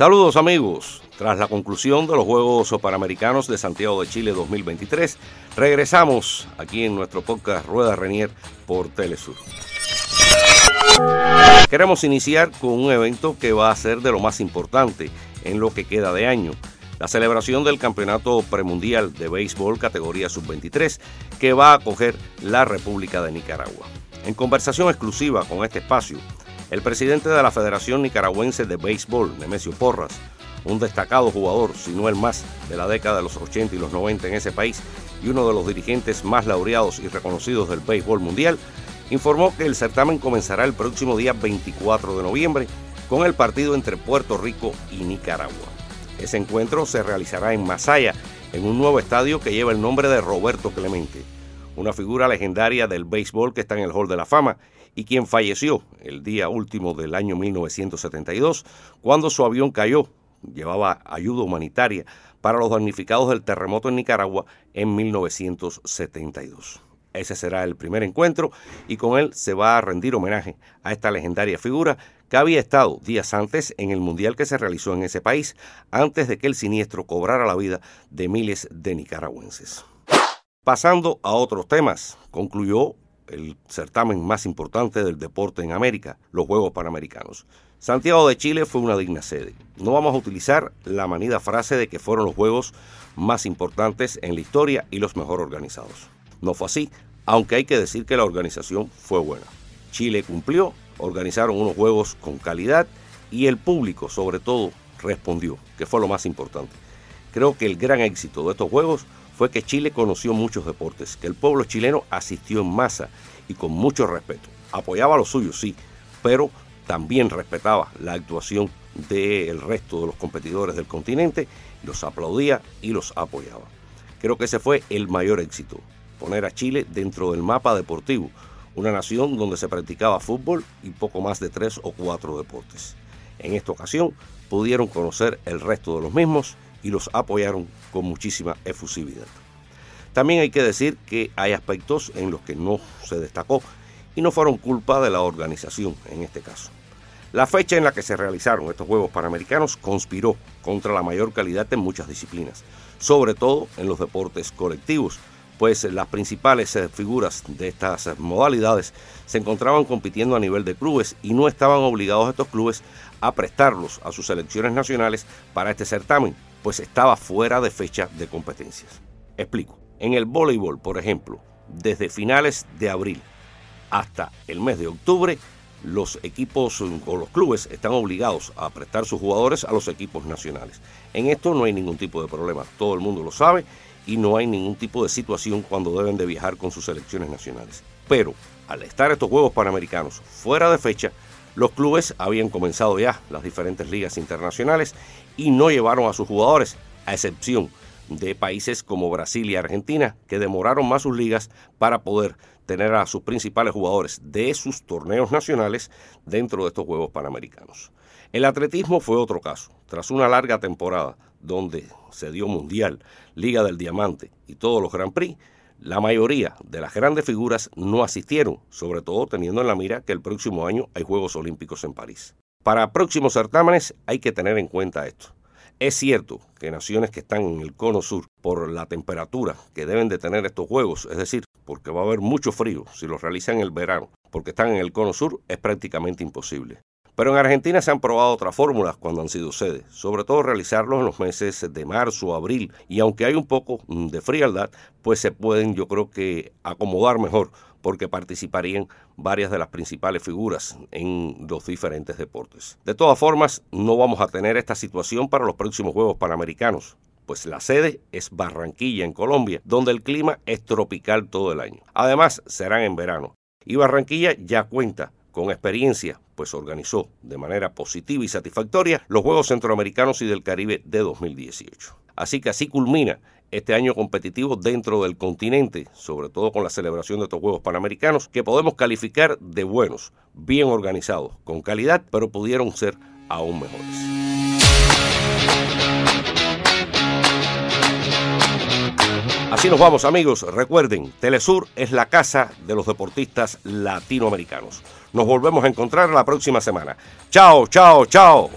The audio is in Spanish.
Saludos amigos. Tras la conclusión de los Juegos Panamericanos de Santiago de Chile 2023, regresamos aquí en nuestro podcast Rueda Renier por Telesur. Queremos iniciar con un evento que va a ser de lo más importante en lo que queda de año, la celebración del Campeonato Premundial de Béisbol categoría sub-23 que va a acoger la República de Nicaragua. En conversación exclusiva con este espacio, el presidente de la Federación Nicaragüense de Béisbol, Nemesio Porras, un destacado jugador, si no el más, de la década de los 80 y los 90 en ese país y uno de los dirigentes más laureados y reconocidos del béisbol mundial, informó que el certamen comenzará el próximo día 24 de noviembre con el partido entre Puerto Rico y Nicaragua. Ese encuentro se realizará en Masaya, en un nuevo estadio que lleva el nombre de Roberto Clemente, una figura legendaria del béisbol que está en el Hall de la Fama y quien falleció el día último del año 1972 cuando su avión cayó. Llevaba ayuda humanitaria para los damnificados del terremoto en Nicaragua en 1972. Ese será el primer encuentro y con él se va a rendir homenaje a esta legendaria figura que había estado días antes en el mundial que se realizó en ese país, antes de que el siniestro cobrara la vida de miles de nicaragüenses. Pasando a otros temas, concluyó el certamen más importante del deporte en América, los Juegos Panamericanos. Santiago de Chile fue una digna sede. No vamos a utilizar la manida frase de que fueron los Juegos más importantes en la historia y los mejor organizados. No fue así, aunque hay que decir que la organización fue buena. Chile cumplió, organizaron unos Juegos con calidad y el público sobre todo respondió, que fue lo más importante. Creo que el gran éxito de estos Juegos fue que Chile conoció muchos deportes, que el pueblo chileno asistió en masa y con mucho respeto. Apoyaba a los suyos, sí, pero también respetaba la actuación del resto de los competidores del continente, los aplaudía y los apoyaba. Creo que ese fue el mayor éxito, poner a Chile dentro del mapa deportivo, una nación donde se practicaba fútbol y poco más de tres o cuatro deportes. En esta ocasión pudieron conocer el resto de los mismos y los apoyaron con muchísima efusividad. También hay que decir que hay aspectos en los que no se destacó y no fueron culpa de la organización en este caso. La fecha en la que se realizaron estos Juegos Panamericanos conspiró contra la mayor calidad en muchas disciplinas, sobre todo en los deportes colectivos, pues las principales eh, figuras de estas modalidades se encontraban compitiendo a nivel de clubes y no estaban obligados estos clubes a prestarlos a sus selecciones nacionales para este certamen, pues estaba fuera de fecha de competencias. Explico. En el voleibol, por ejemplo, desde finales de abril hasta el mes de octubre, los equipos o los clubes están obligados a prestar sus jugadores a los equipos nacionales. En esto no hay ningún tipo de problema, todo el mundo lo sabe y no hay ningún tipo de situación cuando deben de viajar con sus selecciones nacionales. Pero al estar estos Juegos Panamericanos fuera de fecha, los clubes habían comenzado ya las diferentes ligas internacionales y no llevaron a sus jugadores, a excepción de países como Brasil y Argentina, que demoraron más sus ligas para poder tener a sus principales jugadores de sus torneos nacionales dentro de estos Juegos Panamericanos. El atletismo fue otro caso. Tras una larga temporada donde se dio Mundial, Liga del Diamante y todos los Grand Prix, la mayoría de las grandes figuras no asistieron, sobre todo teniendo en la mira que el próximo año hay Juegos Olímpicos en París. Para próximos certámenes hay que tener en cuenta esto. Es cierto que naciones que están en el cono sur, por la temperatura que deben de tener estos juegos, es decir, porque va a haber mucho frío si los realizan en el verano, porque están en el cono sur, es prácticamente imposible. Pero en Argentina se han probado otras fórmulas cuando han sido sede, sobre todo realizarlos en los meses de marzo, abril, y aunque hay un poco de frialdad, pues se pueden yo creo que acomodar mejor porque participarían varias de las principales figuras en los diferentes deportes. De todas formas, no vamos a tener esta situación para los próximos Juegos Panamericanos, pues la sede es Barranquilla en Colombia, donde el clima es tropical todo el año. Además, serán en verano. Y Barranquilla ya cuenta con experiencia, pues organizó de manera positiva y satisfactoria los Juegos Centroamericanos y del Caribe de 2018. Así que así culmina este año competitivo dentro del continente, sobre todo con la celebración de estos Juegos Panamericanos, que podemos calificar de buenos, bien organizados, con calidad, pero pudieron ser aún mejores. Así nos vamos amigos. Recuerden, Telesur es la casa de los deportistas latinoamericanos. Nos volvemos a encontrar la próxima semana. Chao, chao, chao.